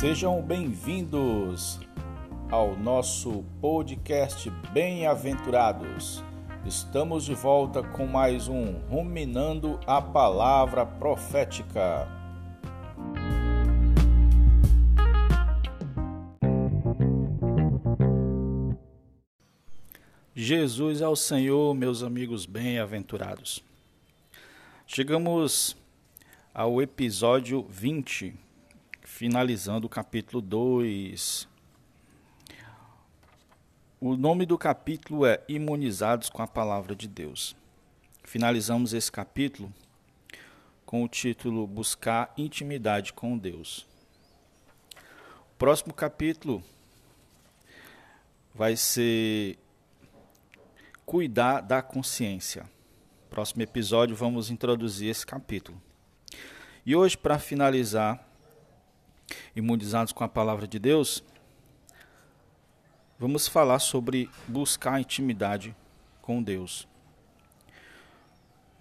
Sejam bem-vindos ao nosso podcast Bem-aventurados. Estamos de volta com mais um Ruminando a Palavra Profética. Jesus é o Senhor, meus amigos bem-aventurados. Chegamos ao episódio 20, finalizando o capítulo 2. O nome do capítulo é Imunizados com a Palavra de Deus. Finalizamos esse capítulo com o título Buscar Intimidade com Deus. O próximo capítulo vai ser Cuidar da Consciência. Próximo episódio vamos introduzir esse capítulo. E hoje, para finalizar, imunizados com a palavra de Deus, vamos falar sobre buscar intimidade com Deus.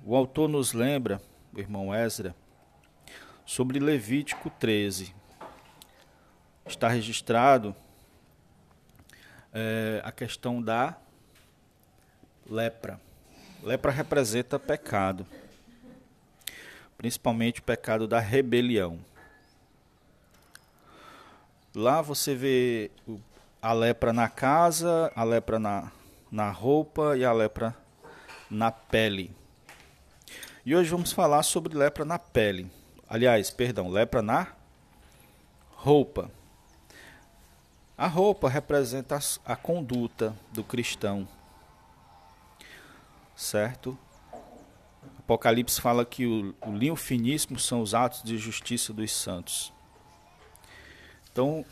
O autor nos lembra, o irmão Ezra, sobre Levítico 13. Está registrado é, a questão da lepra. Lepra representa pecado principalmente o pecado da rebelião. Lá você vê a lepra na casa, a lepra na, na roupa e a lepra na pele. E hoje vamos falar sobre lepra na pele. Aliás, perdão, lepra na roupa. A roupa representa a conduta do cristão, certo? Apocalipse fala que o, o linho finíssimo são os atos de justiça dos santos. Então,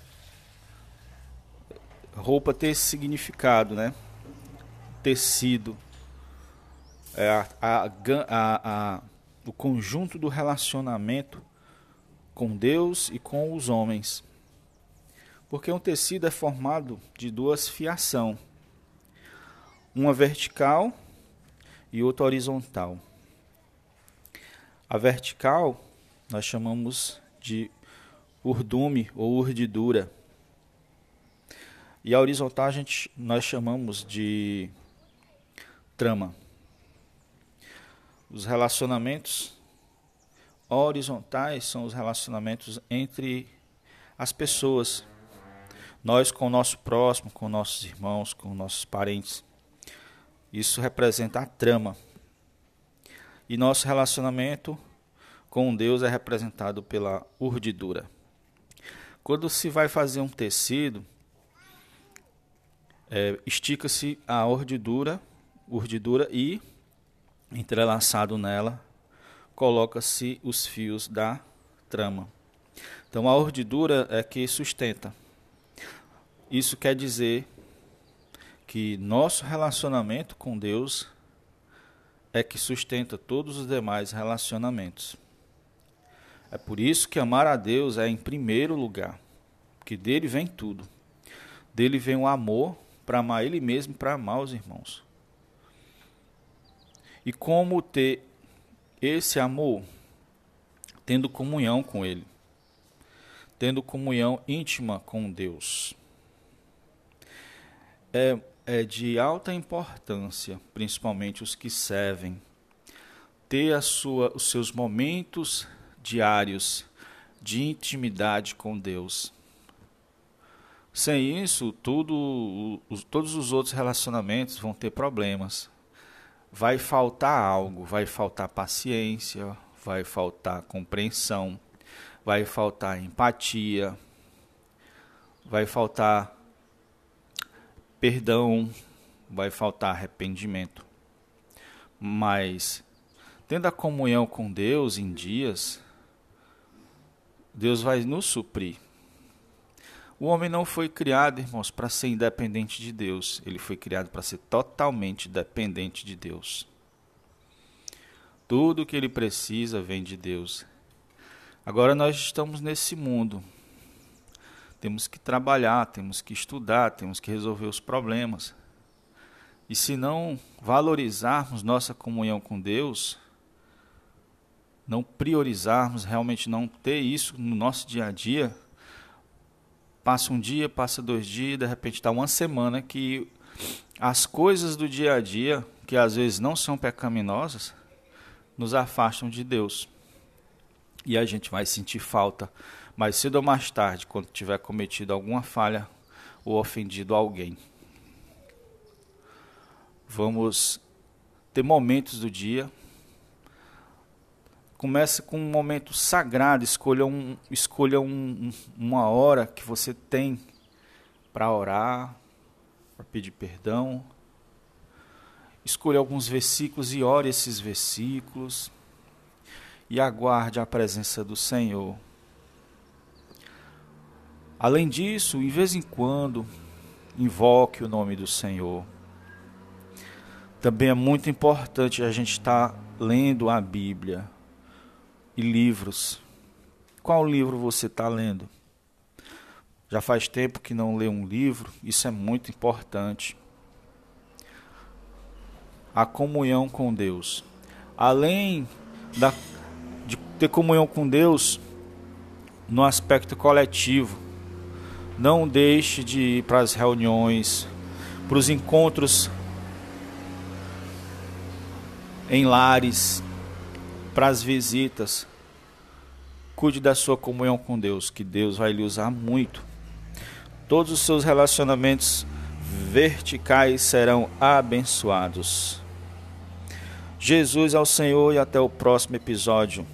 roupa tem esse significado, né? Tecido. É a, a, a, o conjunto do relacionamento com Deus e com os homens. Porque um tecido é formado de duas fiação, uma vertical e outra horizontal. A vertical nós chamamos de urdume ou urdidura. E a horizontal a gente, nós chamamos de trama. Os relacionamentos horizontais são os relacionamentos entre as pessoas. Nós com o nosso próximo, com nossos irmãos, com nossos parentes. Isso representa a trama. E nosso relacionamento com Deus é representado pela urdidura. Quando se vai fazer um tecido, é, estica-se a urdidura, urdidura e entrelaçado nela coloca-se os fios da trama. Então a urdidura é que sustenta. Isso quer dizer que nosso relacionamento com Deus é que sustenta todos os demais relacionamentos. É por isso que amar a Deus é em primeiro lugar, porque dele vem tudo. Dele vem o amor para amar ele mesmo para amar os irmãos. E como ter esse amor? Tendo comunhão com ele, tendo comunhão íntima com Deus. É é de alta importância, principalmente os que servem, ter sua, os seus momentos diários de intimidade com Deus. Sem isso, tudo, todos os outros relacionamentos vão ter problemas. Vai faltar algo, vai faltar paciência, vai faltar compreensão, vai faltar empatia, vai faltar perdão, vai faltar arrependimento. Mas, tendo a comunhão com Deus em dias, Deus vai nos suprir. O homem não foi criado, irmãos, para ser independente de Deus. Ele foi criado para ser totalmente dependente de Deus. Tudo que ele precisa vem de Deus. Agora nós estamos nesse mundo temos que trabalhar, temos que estudar, temos que resolver os problemas. E se não valorizarmos nossa comunhão com Deus, não priorizarmos, realmente não ter isso no nosso dia a dia, passa um dia, passa dois dias, de repente está uma semana que as coisas do dia a dia, que às vezes não são pecaminosas, nos afastam de Deus. E a gente vai sentir falta mais cedo ou mais tarde, quando tiver cometido alguma falha ou ofendido alguém. Vamos ter momentos do dia. Comece com um momento sagrado, escolha, um, escolha um, uma hora que você tem para orar, para pedir perdão. Escolha alguns versículos e ore esses versículos. E aguarde a presença do Senhor. Além disso, em vez em quando, invoque o nome do Senhor. Também é muito importante a gente estar lendo a Bíblia e livros. Qual livro você está lendo? Já faz tempo que não lê um livro, isso é muito importante. A comunhão com Deus. Além da, de ter comunhão com Deus no aspecto coletivo, não deixe de ir para as reuniões, para os encontros em lares, para as visitas. Cuide da sua comunhão com Deus, que Deus vai lhe usar muito todos os seus relacionamentos verticais serão abençoados. Jesus ao Senhor e até o próximo episódio.